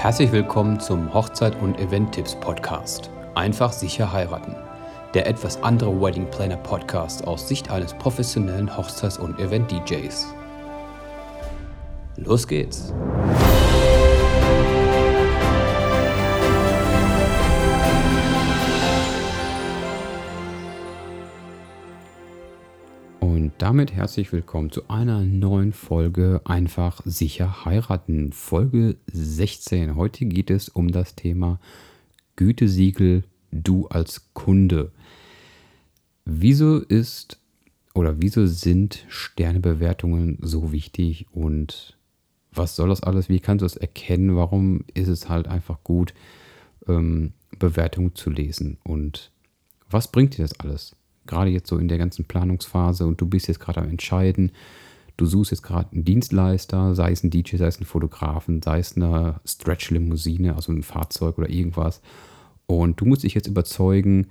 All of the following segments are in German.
Herzlich willkommen zum Hochzeit- und Event-Tipps Podcast. Einfach sicher heiraten. Der etwas andere Wedding Planner Podcast aus Sicht eines professionellen Hochzeits- und Event-DJs. Los geht's! Damit herzlich willkommen zu einer neuen Folge Einfach sicher heiraten. Folge 16. Heute geht es um das Thema Gütesiegel, du als Kunde. Wieso ist oder wieso sind Sternebewertungen so wichtig und was soll das alles? Wie kannst du es erkennen? Warum ist es halt einfach gut, ähm, Bewertungen zu lesen? Und was bringt dir das alles? Gerade jetzt so in der ganzen Planungsphase und du bist jetzt gerade am Entscheiden. Du suchst jetzt gerade einen Dienstleister, sei es ein DJ, sei es ein Fotografen, sei es eine Stretch-Limousine, also ein Fahrzeug oder irgendwas. Und du musst dich jetzt überzeugen,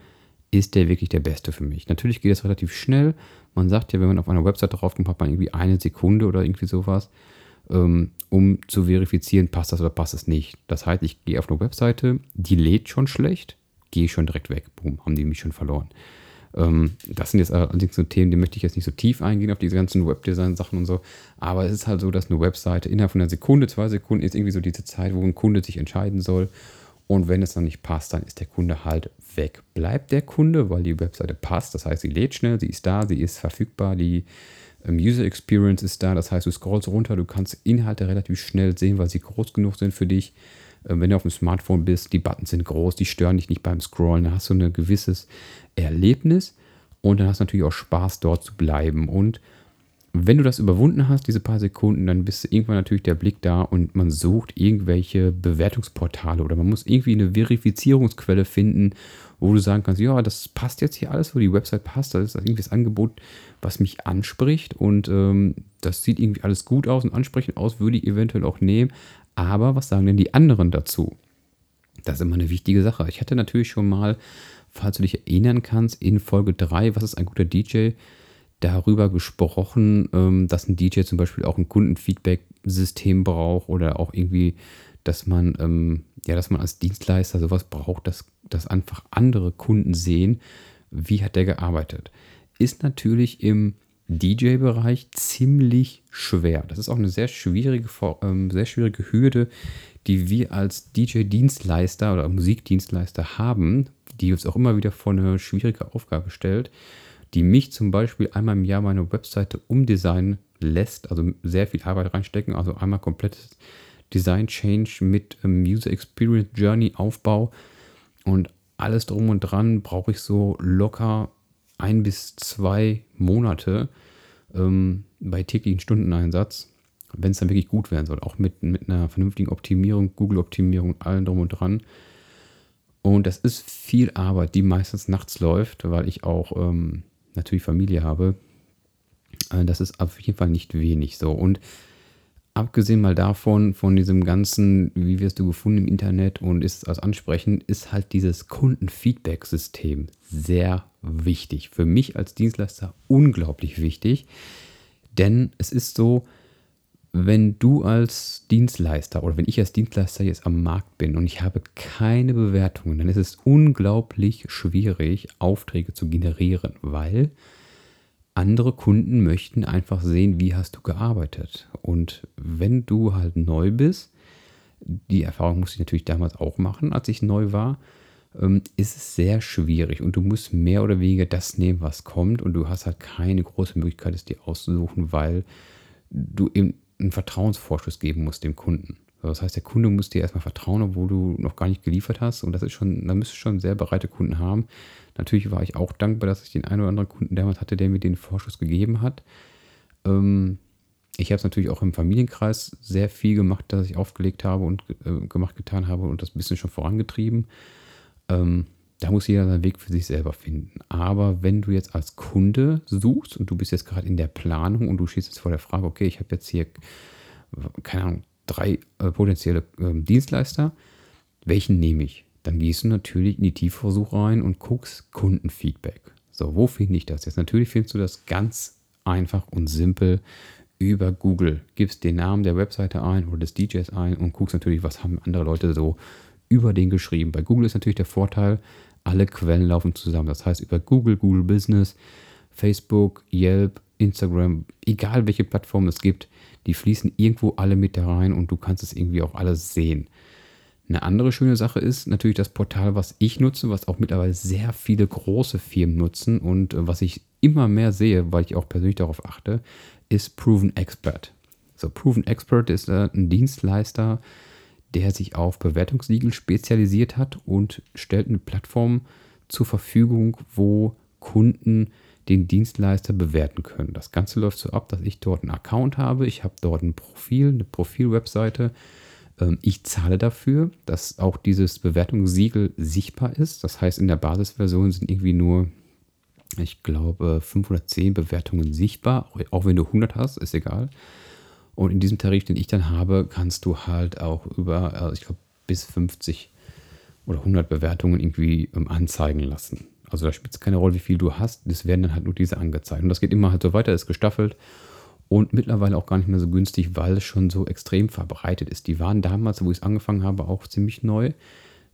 ist der wirklich der Beste für mich? Natürlich geht das relativ schnell. Man sagt ja, wenn man auf einer Website draufkommt, hat man irgendwie eine Sekunde oder irgendwie sowas, ähm, um zu verifizieren, passt das oder passt es nicht. Das heißt, ich gehe auf eine Webseite, die lädt schon schlecht, gehe schon direkt weg. Boom, haben die mich schon verloren. Ähm, das sind jetzt allerdings so Themen, die möchte ich jetzt nicht so tief eingehen auf diese ganzen Webdesign-Sachen und so. Aber es ist halt so, dass eine Webseite innerhalb von einer Sekunde, zwei Sekunden ist irgendwie so diese Zeit, wo ein Kunde sich entscheiden soll. Und wenn es dann nicht passt, dann ist der Kunde halt weg. Bleibt der Kunde, weil die Webseite passt. Das heißt, sie lädt schnell, sie ist da, sie ist verfügbar, die ähm, User Experience ist da. Das heißt, du scrollst runter, du kannst Inhalte relativ schnell sehen, weil sie groß genug sind für dich. Ähm, wenn du auf dem Smartphone bist, die Buttons sind groß, die stören dich nicht beim Scrollen. Da hast du ein gewisses Erlebnis und dann hast du natürlich auch Spaß, dort zu bleiben. Und wenn du das überwunden hast, diese paar Sekunden, dann bist du irgendwann natürlich der Blick da und man sucht irgendwelche Bewertungsportale oder man muss irgendwie eine Verifizierungsquelle finden, wo du sagen kannst, ja, das passt jetzt hier alles, wo die Website passt, das ist irgendwie das Angebot, was mich anspricht und ähm, das sieht irgendwie alles gut aus und ansprechend aus, würde ich eventuell auch nehmen. Aber was sagen denn die anderen dazu? Das ist immer eine wichtige Sache. Ich hatte natürlich schon mal, falls du dich erinnern kannst, in Folge 3, was ist ein guter DJ, darüber gesprochen, ähm, dass ein DJ zum Beispiel auch ein Kundenfeedback-System braucht oder auch irgendwie, dass man, ähm, ja, dass man als Dienstleister sowas braucht, dass, dass einfach andere Kunden sehen, wie hat der gearbeitet. Ist natürlich im DJ-Bereich ziemlich schwer. Das ist auch eine sehr schwierige, ähm, sehr schwierige Hürde, die wir als DJ-Dienstleister oder Musikdienstleister haben, die uns auch immer wieder vor eine schwierige Aufgabe stellt die mich zum Beispiel einmal im Jahr meine Webseite umdesignen lässt, also sehr viel Arbeit reinstecken, also einmal komplettes Design Change mit ähm, User Experience Journey Aufbau und alles drum und dran brauche ich so locker ein bis zwei Monate ähm, bei täglichen Stundeneinsatz, wenn es dann wirklich gut werden soll, auch mit, mit einer vernünftigen Optimierung, Google-Optimierung, allen drum und dran. Und das ist viel Arbeit, die meistens nachts läuft, weil ich auch ähm, natürlich Familie habe, äh, das ist auf jeden Fall nicht wenig so. Und abgesehen mal davon, von diesem ganzen, wie wirst du gefunden im Internet und ist es als ansprechend, ist halt dieses Kundenfeedback-System sehr wichtig. Für mich als Dienstleister unglaublich wichtig, denn es ist so, wenn du als Dienstleister oder wenn ich als Dienstleister jetzt am Markt bin und ich habe keine Bewertungen, dann ist es unglaublich schwierig, Aufträge zu generieren, weil andere Kunden möchten einfach sehen, wie hast du gearbeitet. Und wenn du halt neu bist, die Erfahrung musste ich natürlich damals auch machen, als ich neu war, ähm, ist es sehr schwierig und du musst mehr oder weniger das nehmen, was kommt und du hast halt keine große Möglichkeit, es dir auszusuchen, weil du eben einen Vertrauensvorschuss geben musst dem Kunden. Das heißt, der Kunde muss dir erstmal vertrauen, obwohl du noch gar nicht geliefert hast. Und das ist schon, da müsstest du schon sehr bereite Kunden haben. Natürlich war ich auch dankbar, dass ich den einen oder anderen Kunden damals hatte, der mir den Vorschuss gegeben hat. Ähm, ich habe es natürlich auch im Familienkreis sehr viel gemacht, dass ich aufgelegt habe und äh, gemacht, getan habe und das bisschen schon vorangetrieben. Ähm, da muss jeder seinen Weg für sich selber finden. Aber wenn du jetzt als Kunde suchst und du bist jetzt gerade in der Planung und du stehst jetzt vor der Frage, okay, ich habe jetzt hier, keine Ahnung, drei äh, potenzielle äh, Dienstleister, welchen nehme ich? Dann gehst du natürlich in die Tiefversuch rein und guckst Kundenfeedback. So, wo finde ich das jetzt? Natürlich findest du das ganz einfach und simpel über Google. Gibst den Namen der Webseite ein oder des DJs ein und guckst natürlich, was haben andere Leute so über den geschrieben. Bei Google ist natürlich der Vorteil, alle Quellen laufen zusammen. Das heißt, über Google, Google Business, Facebook, Yelp, Instagram, egal welche Plattform es gibt, die fließen irgendwo alle mit da rein und du kannst es irgendwie auch alles sehen. Eine andere schöne Sache ist natürlich das Portal, was ich nutze, was auch mittlerweile sehr viele große Firmen nutzen und äh, was ich immer mehr sehe, weil ich auch persönlich darauf achte, ist Proven Expert. So, Proven Expert ist äh, ein Dienstleister, der sich auf Bewertungssiegel spezialisiert hat und stellt eine Plattform zur Verfügung, wo Kunden den Dienstleister bewerten können. Das Ganze läuft so ab, dass ich dort einen Account habe. Ich habe dort ein Profil, eine Profilwebseite. Ähm, ich zahle dafür, dass auch dieses Bewertungssiegel sichtbar ist. Das heißt, in der Basisversion sind irgendwie nur, ich glaube, 510 Bewertungen sichtbar. Auch wenn du 100 hast, ist egal. Und in diesem Tarif, den ich dann habe, kannst du halt auch über, also ich glaube, bis 50 oder 100 Bewertungen irgendwie ähm, anzeigen lassen. Also da spielt es keine Rolle, wie viel du hast. Das werden dann halt nur diese angezeigt. Und das geht immer halt so weiter, ist gestaffelt und mittlerweile auch gar nicht mehr so günstig, weil es schon so extrem verbreitet ist. Die waren damals, wo ich es angefangen habe, auch ziemlich neu,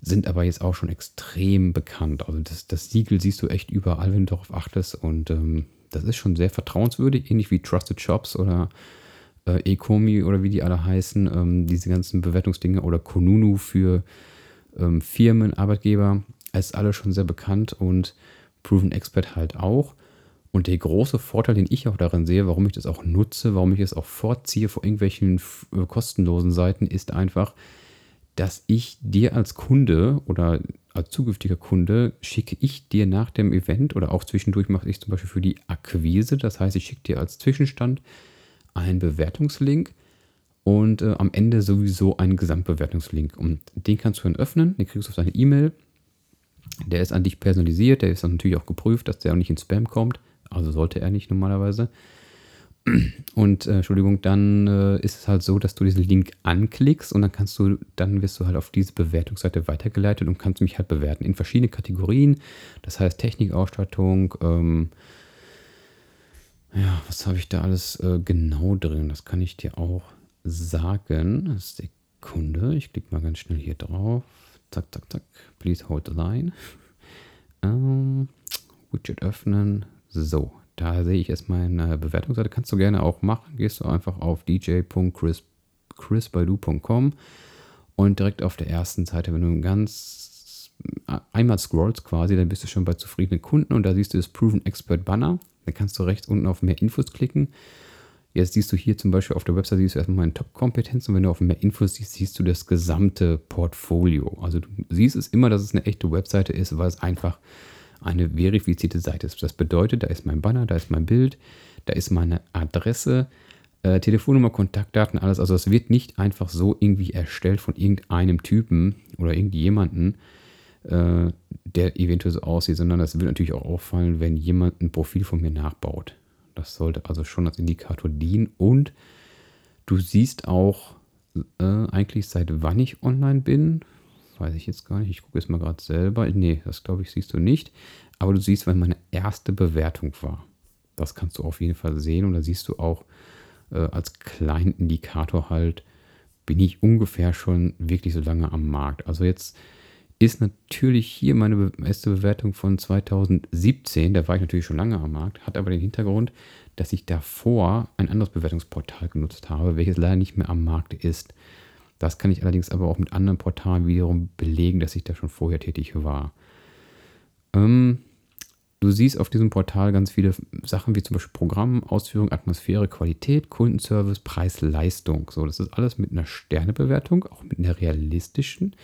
sind aber jetzt auch schon extrem bekannt. Also das, das Siegel siehst du echt überall, wenn du darauf achtest. Und ähm, das ist schon sehr vertrauenswürdig, ähnlich wie Trusted Shops oder äh, Ecomi oder wie die alle heißen, ähm, diese ganzen Bewertungsdinge oder Konunu für ähm, Firmen, Arbeitgeber ist alles schon sehr bekannt und Proven Expert halt auch. Und der große Vorteil, den ich auch darin sehe, warum ich das auch nutze, warum ich es auch vorziehe vor irgendwelchen äh, kostenlosen Seiten, ist einfach, dass ich dir als Kunde oder als zukünftiger Kunde schicke ich dir nach dem Event oder auch zwischendurch mache ich zum Beispiel für die Akquise. Das heißt, ich schicke dir als Zwischenstand einen Bewertungslink und äh, am Ende sowieso einen Gesamtbewertungslink. Und den kannst du dann öffnen, den kriegst du auf deine E-Mail der ist an dich personalisiert, der ist dann natürlich auch geprüft, dass der auch nicht in Spam kommt. Also sollte er nicht normalerweise. Und äh, Entschuldigung, dann äh, ist es halt so, dass du diesen Link anklickst und dann kannst du, dann wirst du halt auf diese Bewertungsseite weitergeleitet und kannst mich halt bewerten in verschiedene Kategorien. Das heißt Technikausstattung, ähm, ja, was habe ich da alles äh, genau drin? Das kann ich dir auch sagen. Sekunde, ich klicke mal ganz schnell hier drauf. Zack, zack, zack. Please hold the line. Ähm, Widget öffnen. So, da sehe ich jetzt meine Bewertungsseite. Kannst du gerne auch machen. Gehst du einfach auf dj.chrisbaidu.com und direkt auf der ersten Seite, wenn du ganz einmal scrollst quasi, dann bist du schon bei zufriedenen Kunden und da siehst du das Proven Expert Banner. Dann kannst du rechts unten auf mehr Infos klicken Jetzt siehst du hier zum Beispiel auf der Website, siehst du erstmal meine Top-Kompetenzen und wenn du auf mehr Infos siehst, siehst du das gesamte Portfolio. Also du siehst es immer, dass es eine echte Webseite ist, weil es einfach eine verifizierte Seite ist. Das bedeutet, da ist mein Banner, da ist mein Bild, da ist meine Adresse, äh, Telefonnummer, Kontaktdaten, alles. Also es wird nicht einfach so irgendwie erstellt von irgendeinem Typen oder irgendjemanden, äh, der eventuell so aussieht, sondern das wird natürlich auch auffallen, wenn jemand ein Profil von mir nachbaut. Das sollte also schon als Indikator dienen. Und du siehst auch äh, eigentlich, seit wann ich online bin. Weiß ich jetzt gar nicht. Ich gucke jetzt mal gerade selber. Nee, das glaube ich, siehst du nicht. Aber du siehst, wann meine erste Bewertung war. Das kannst du auf jeden Fall sehen. Und da siehst du auch äh, als kleinen Indikator halt, bin ich ungefähr schon wirklich so lange am Markt. Also jetzt ist natürlich hier meine erste Bewertung von 2017. Da war ich natürlich schon lange am Markt, hat aber den Hintergrund, dass ich davor ein anderes Bewertungsportal genutzt habe, welches leider nicht mehr am Markt ist. Das kann ich allerdings aber auch mit anderen Portalen wiederum belegen, dass ich da schon vorher tätig war. Ähm, du siehst auf diesem Portal ganz viele Sachen wie zum Beispiel Programm, Ausführung, Atmosphäre, Qualität, Kundenservice, Preis, Leistung. So, das ist alles mit einer Sternebewertung, auch mit einer realistischen.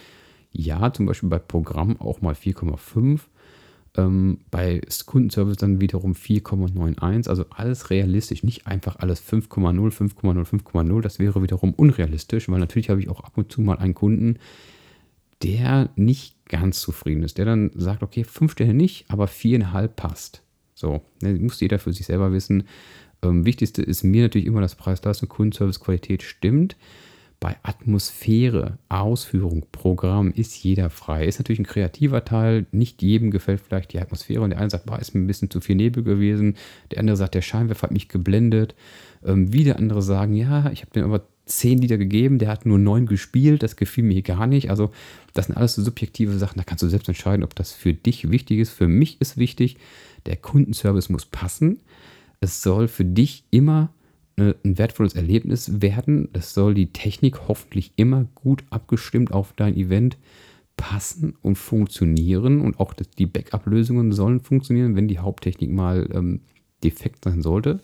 Ja, zum Beispiel bei Programm auch mal 4,5. Ähm, bei Kundenservice dann wiederum 4,91. Also alles realistisch, nicht einfach alles 5,0, 5,0, 5,0. Das wäre wiederum unrealistisch, weil natürlich habe ich auch ab und zu mal einen Kunden, der nicht ganz zufrieden ist, der dann sagt, okay, fünf Sterne nicht, aber viereinhalb passt. So, ne, muss jeder für sich selber wissen. Ähm, wichtigste ist mir natürlich immer, dass Preis-Leistung, Kundenservice, Qualität stimmt. Bei Atmosphäre, Ausführung, Programm ist jeder frei. Ist natürlich ein kreativer Teil. Nicht jedem gefällt vielleicht die Atmosphäre. Und der eine sagt, boah, ist mir ein bisschen zu viel Nebel gewesen. Der andere sagt, der Scheinwerfer hat mich geblendet. Ähm, wieder andere sagen, ja, ich habe den aber zehn Lieder gegeben, der hat nur neun gespielt, das gefiel mir gar nicht. Also, das sind alles so subjektive Sachen, da kannst du selbst entscheiden, ob das für dich wichtig ist. Für mich ist wichtig, der Kundenservice muss passen. Es soll für dich immer äh, ein wertvolles Erlebnis werden. Es soll die Technik hoffentlich immer gut abgestimmt auf dein Event passen und funktionieren. Und auch die Backup-Lösungen sollen funktionieren, wenn die Haupttechnik mal ähm, defekt sein sollte.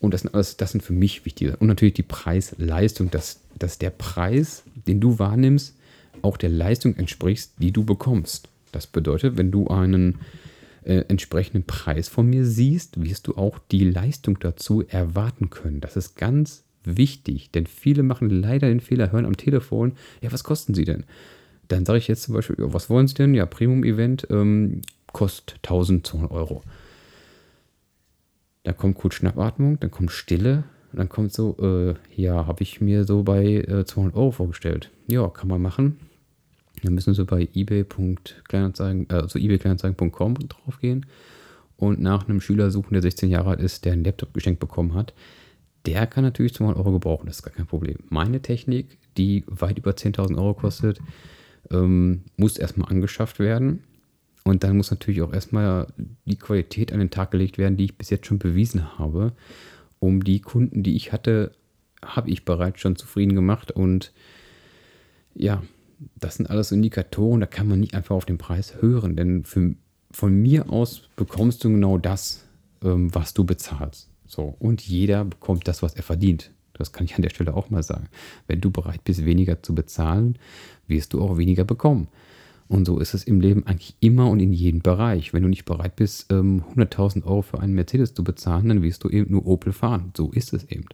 Und das sind alles, das sind für mich wichtige. Und natürlich die Preis-Leistung, dass, dass der Preis, den du wahrnimmst, auch der Leistung entspricht, die du bekommst. Das bedeutet, wenn du einen äh, entsprechenden Preis von mir siehst, wirst du auch die Leistung dazu erwarten können. Das ist ganz wichtig, denn viele machen leider den Fehler, hören am Telefon, ja, was kosten sie denn? Dann sage ich jetzt zum Beispiel, ja, was wollen sie denn? Ja, Premium-Event ähm, kostet 1200 Euro. Dann kommt kurz Schnappatmung, dann kommt Stille, dann kommt so, äh, ja, habe ich mir so bei äh, 200 Euro vorgestellt. Ja, kann man machen. Dann müssen Sie bei ebay.kleinanzeigen, äh, also ebaykleinanzeigen.com drauf gehen und nach einem Schüler suchen, der 16 Jahre alt ist, der einen Laptop geschenkt bekommen hat. Der kann natürlich 200 Euro gebrauchen, das ist gar kein Problem. Meine Technik, die weit über 10.000 Euro kostet, ähm, muss erstmal angeschafft werden. Und dann muss natürlich auch erstmal die Qualität an den Tag gelegt werden, die ich bis jetzt schon bewiesen habe. Um die Kunden, die ich hatte, habe ich bereits schon zufrieden gemacht. Und ja, das sind alles Indikatoren, da kann man nicht einfach auf den Preis hören, denn für, von mir aus bekommst du genau das, ähm, was du bezahlst. So, und jeder bekommt das, was er verdient. Das kann ich an der Stelle auch mal sagen. Wenn du bereit bist, weniger zu bezahlen, wirst du auch weniger bekommen. Und so ist es im Leben eigentlich immer und in jedem Bereich. Wenn du nicht bereit bist, 100.000 ähm, Euro für einen Mercedes zu bezahlen, dann wirst du eben nur Opel fahren. So ist es eben.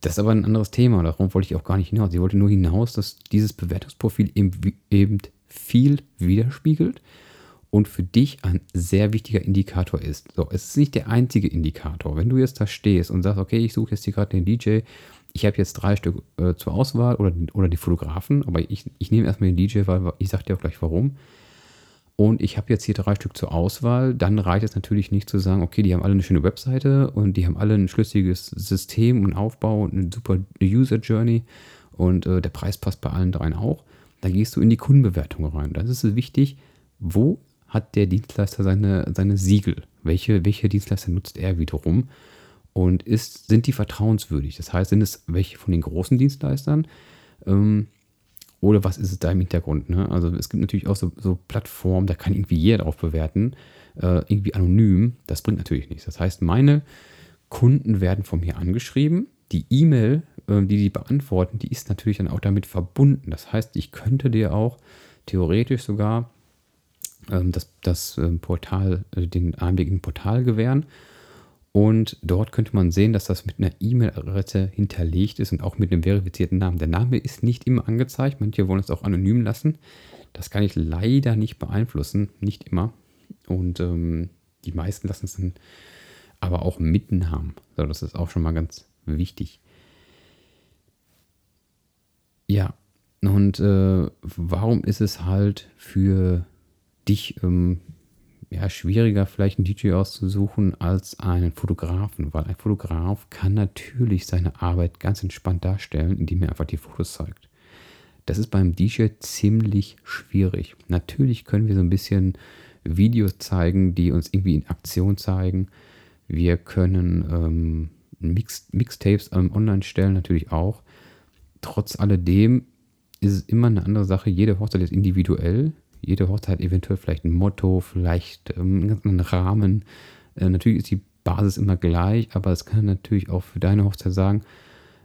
Das ist aber ein anderes Thema, darum wollte ich auch gar nicht hinaus. Ich wollte nur hinaus, dass dieses Bewertungsprofil eben viel widerspiegelt und für dich ein sehr wichtiger Indikator ist. So, es ist nicht der einzige Indikator. Wenn du jetzt da stehst und sagst, okay, ich suche jetzt hier gerade den DJ, ich habe jetzt drei Stück äh, zur Auswahl oder, oder die Fotografen, aber ich, ich nehme erstmal den DJ, weil ich sage dir auch gleich warum und ich habe jetzt hier drei Stück zur Auswahl, dann reicht es natürlich nicht zu sagen, okay, die haben alle eine schöne Webseite und die haben alle ein schlüssiges System und Aufbau und eine super User Journey und äh, der Preis passt bei allen dreien auch. Dann gehst du in die Kundenbewertung rein. Das ist wichtig, wo hat der Dienstleister seine, seine Siegel? Welche, welche Dienstleister nutzt er wiederum? Und ist, sind die vertrauenswürdig? Das heißt, sind es welche von den großen Dienstleistern? Ähm, oder was ist es da im Hintergrund? Ne? Also es gibt natürlich auch so, so Plattformen, da kann irgendwie jeder drauf bewerten, äh, irgendwie anonym. Das bringt natürlich nichts. Das heißt, meine Kunden werden von mir angeschrieben. Die E-Mail, äh, die die beantworten, die ist natürlich dann auch damit verbunden. Das heißt, ich könnte dir auch theoretisch sogar ähm, das, das äh, Portal, den Einblick in ein Portal gewähren und dort könnte man sehen, dass das mit einer E-Mail-Adresse hinterlegt ist und auch mit einem verifizierten Namen. Der Name ist nicht immer angezeigt. Manche wollen es auch anonym lassen. Das kann ich leider nicht beeinflussen. Nicht immer. Und ähm, die meisten lassen es dann aber auch mit Namen. So, das ist auch schon mal ganz wichtig. Ja, und äh, warum ist es halt für dich ähm, ja, schwieriger, vielleicht einen DJ auszusuchen als einen Fotografen, weil ein Fotograf kann natürlich seine Arbeit ganz entspannt darstellen, indem er einfach die Fotos zeigt. Das ist beim DJ ziemlich schwierig. Natürlich können wir so ein bisschen Videos zeigen, die uns irgendwie in Aktion zeigen. Wir können ähm, Mix Mixtapes ähm, online stellen, natürlich auch. Trotz alledem ist es immer eine andere Sache. Jede Hochzeit ist individuell jede Hochzeit eventuell vielleicht ein Motto, vielleicht ähm, einen Rahmen. Äh, natürlich ist die Basis immer gleich, aber es kann natürlich auch für deine Hochzeit sagen,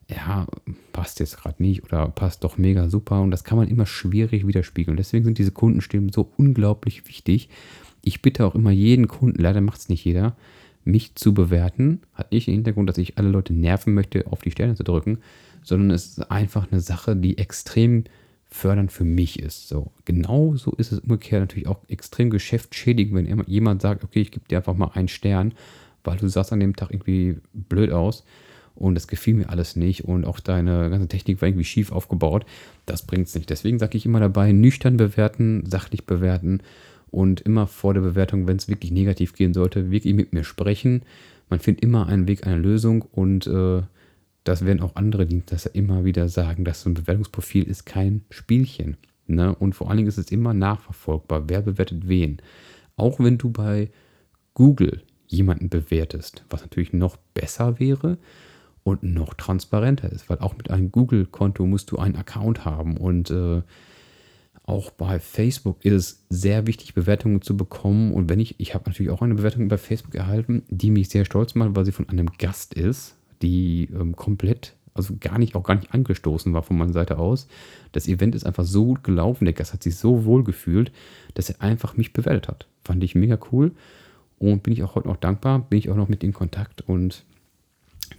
ja, passt jetzt gerade nicht oder passt doch mega super und das kann man immer schwierig widerspiegeln. Deswegen sind diese Kundenstimmen so unglaublich wichtig. Ich bitte auch immer jeden Kunden, leider macht es nicht jeder, mich zu bewerten. Hat nicht den Hintergrund, dass ich alle Leute nerven möchte, auf die Sterne zu drücken, sondern es ist einfach eine Sache, die extrem fördernd für mich ist. So, genauso ist es umgekehrt natürlich auch extrem geschäftsschädigend, wenn jemand sagt, okay, ich gebe dir einfach mal einen Stern, weil du sahst an dem Tag irgendwie blöd aus und das gefiel mir alles nicht und auch deine ganze Technik war irgendwie schief aufgebaut. Das bringt es nicht. Deswegen sage ich immer dabei, nüchtern bewerten, sachlich bewerten und immer vor der Bewertung, wenn es wirklich negativ gehen sollte, wirklich mit mir sprechen. Man findet immer einen Weg, eine Lösung und äh, das werden auch andere Dienstleister immer wieder sagen, dass so ein Bewertungsprofil ist kein Spielchen. Ne? Und vor allen Dingen ist es immer nachverfolgbar, wer bewertet wen. Auch wenn du bei Google jemanden bewertest, was natürlich noch besser wäre und noch transparenter ist, weil auch mit einem Google-Konto musst du einen Account haben und äh, auch bei Facebook ist es sehr wichtig, Bewertungen zu bekommen. Und wenn ich, ich habe natürlich auch eine Bewertung bei Facebook erhalten, die mich sehr stolz macht, weil sie von einem Gast ist, die ähm, komplett, also gar nicht, auch gar nicht angestoßen war von meiner Seite aus. Das Event ist einfach so gut gelaufen, der Gast hat sich so wohl gefühlt, dass er einfach mich bewertet hat. Fand ich mega cool und bin ich auch heute noch dankbar, bin ich auch noch mit in Kontakt und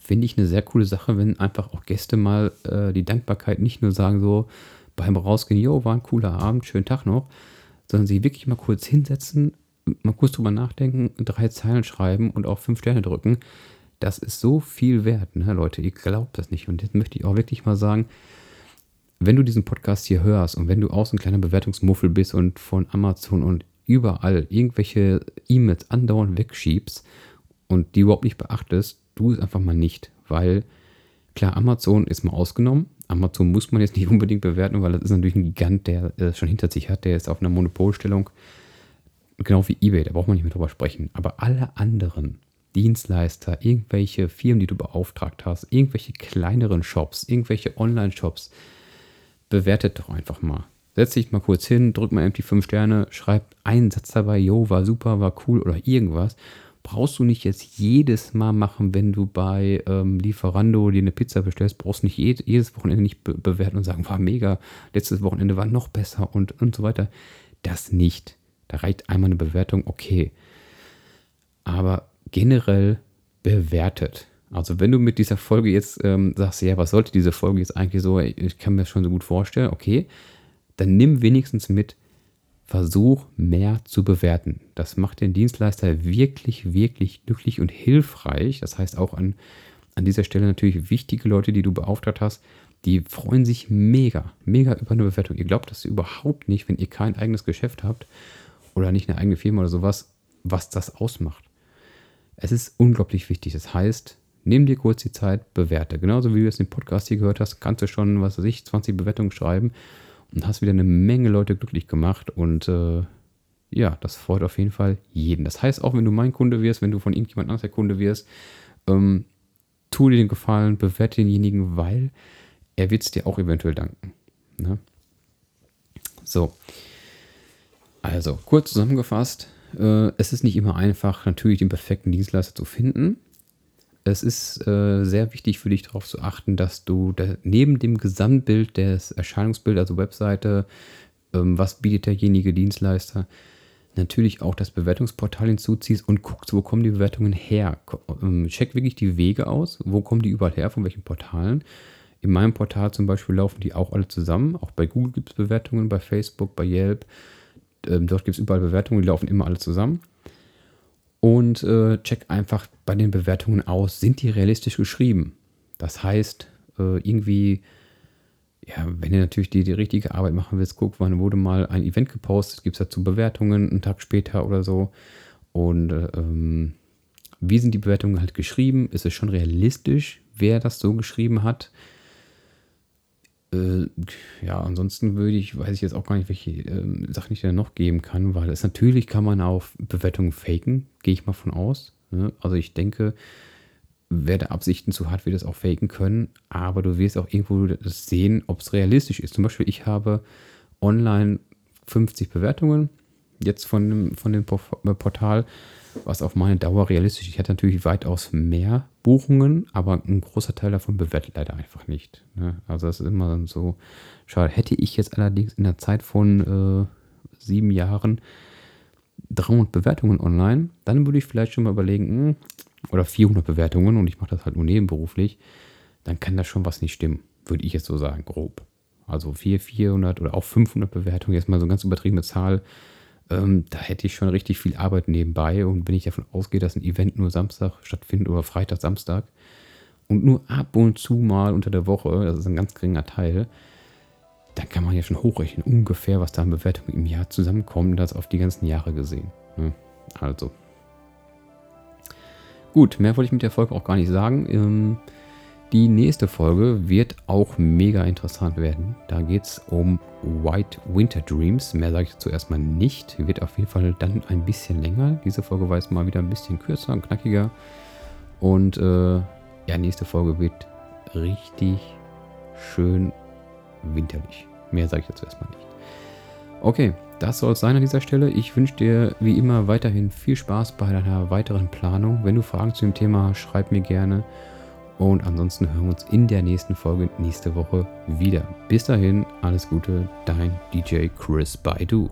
finde ich eine sehr coole Sache, wenn einfach auch Gäste mal äh, die Dankbarkeit nicht nur sagen so, beim Rausgehen, jo, war ein cooler Abend, schönen Tag noch, sondern sie wirklich mal kurz hinsetzen, mal kurz drüber nachdenken, drei Zeilen schreiben und auch fünf Sterne drücken. Das ist so viel wert, ne, Leute. Ihr glaubt das nicht. Und jetzt möchte ich auch wirklich mal sagen, wenn du diesen Podcast hier hörst und wenn du auch so ein kleiner Bewertungsmuffel bist und von Amazon und überall irgendwelche E-Mails andauernd wegschiebst und die überhaupt nicht beachtest, tu es einfach mal nicht. Weil klar, Amazon ist mal ausgenommen, Amazon muss man jetzt nicht unbedingt bewerten, weil das ist natürlich ein Gigant, der es schon hinter sich hat. Der ist auf einer Monopolstellung, genau wie eBay, da braucht man nicht mehr drüber sprechen. Aber alle anderen Dienstleister, irgendwelche Firmen, die du beauftragt hast, irgendwelche kleineren Shops, irgendwelche Online-Shops, bewertet doch einfach mal. Setz dich mal kurz hin, drück mal die 5 Sterne, schreib einen Satz dabei, yo, war super, war cool oder irgendwas brauchst du nicht jetzt jedes Mal machen, wenn du bei ähm, Lieferando dir eine Pizza bestellst, brauchst du nicht jedes Wochenende nicht be bewerten und sagen, war mega, letztes Wochenende war noch besser und, und so weiter. Das nicht. Da reicht einmal eine Bewertung, okay. Aber generell bewertet. Also wenn du mit dieser Folge jetzt ähm, sagst, ja, was sollte diese Folge jetzt eigentlich so, ich kann mir das schon so gut vorstellen, okay, dann nimm wenigstens mit, Versuch mehr zu bewerten. Das macht den Dienstleister wirklich, wirklich glücklich und hilfreich. Das heißt auch an, an dieser Stelle natürlich wichtige Leute, die du beauftragt hast, die freuen sich mega, mega über eine Bewertung. Ihr glaubt das überhaupt nicht, wenn ihr kein eigenes Geschäft habt oder nicht eine eigene Firma oder sowas, was das ausmacht. Es ist unglaublich wichtig. Das heißt, nimm dir kurz die Zeit, bewerte. Genauso wie du es im Podcast hier gehört hast, kannst du schon, was weiß ich, 20 Bewertungen schreiben und hast wieder eine Menge Leute glücklich gemacht und äh, ja, das freut auf jeden Fall jeden. Das heißt, auch wenn du mein Kunde wirst, wenn du von irgendjemand anderes der Kunde wirst, ähm, tu dir den Gefallen, bewerte denjenigen, weil er wird es dir auch eventuell danken. Ne? So, also kurz zusammengefasst, äh, es ist nicht immer einfach, natürlich den perfekten Dienstleister zu finden es ist äh, sehr wichtig für dich darauf zu achten, dass du da, neben dem Gesamtbild des Erscheinungsbilds, also Webseite, ähm, was bietet derjenige Dienstleister, natürlich auch das Bewertungsportal hinzuziehst und guckst, wo kommen die Bewertungen her. Ähm, check wirklich die Wege aus, wo kommen die überall her, von welchen Portalen. In meinem Portal zum Beispiel laufen die auch alle zusammen. Auch bei Google gibt es Bewertungen, bei Facebook, bei Yelp. Ähm, dort gibt es überall Bewertungen, die laufen immer alle zusammen und äh, check einfach bei den Bewertungen aus, sind die realistisch geschrieben? Das heißt, äh, irgendwie, ja, wenn ihr natürlich die, die richtige Arbeit machen willst, guck, wann wurde mal ein Event gepostet, gibt es dazu Bewertungen einen Tag später oder so. Und äh, ähm, wie sind die Bewertungen halt geschrieben? Ist es schon realistisch, wer das so geschrieben hat? Äh, ja, ansonsten würde ich, weiß ich jetzt auch gar nicht, welche äh, Sachen ich da noch geben kann, weil es natürlich kann man auf Bewertungen faken, gehe ich mal von aus. Ne? Also ich denke, wer da Absichten zu hat, wird das auch faken können, aber du wirst auch irgendwo sehen, ob es realistisch ist. Zum Beispiel, ich habe online 50 Bewertungen jetzt von dem, von dem Portal was auf meine Dauer realistisch. Ich hatte natürlich weitaus mehr Buchungen, aber ein großer Teil davon bewertet leider einfach nicht. Ne? Also das ist immer so schade. Hätte ich jetzt allerdings in der Zeit von äh, sieben Jahren 300 Bewertungen online, dann würde ich vielleicht schon mal überlegen, hm, oder 400 Bewertungen und ich mache das halt nur nebenberuflich, dann kann das schon was nicht stimmen, würde ich jetzt so sagen, grob. Also 400, 400 oder auch 500 Bewertungen, jetzt mal so eine ganz übertriebene Zahl, ähm, da hätte ich schon richtig viel Arbeit nebenbei. Und wenn ich davon ausgehe, dass ein Event nur Samstag stattfindet oder Freitag, Samstag, und nur ab und zu mal unter der Woche, das ist ein ganz geringer Teil, dann kann man ja schon hochrechnen, ungefähr, was da an Bewertungen im Jahr zusammenkommt, das auf die ganzen Jahre gesehen. Ne? Also. Gut, mehr wollte ich mit der Folge auch gar nicht sagen. Ähm, die nächste Folge wird auch mega interessant werden. Da geht es um White Winter Dreams. Mehr sage ich zuerst mal nicht. Wird auf jeden Fall dann ein bisschen länger. Diese Folge war jetzt mal wieder ein bisschen kürzer und knackiger. Und äh, ja, nächste Folge wird richtig schön winterlich. Mehr sage ich jetzt erstmal nicht. Okay, das soll es sein an dieser Stelle. Ich wünsche dir wie immer weiterhin viel Spaß bei deiner weiteren Planung. Wenn du Fragen zu dem Thema hast, schreib mir gerne. Und ansonsten hören wir uns in der nächsten Folge nächste Woche wieder. Bis dahin, alles Gute, dein DJ Chris Baidu.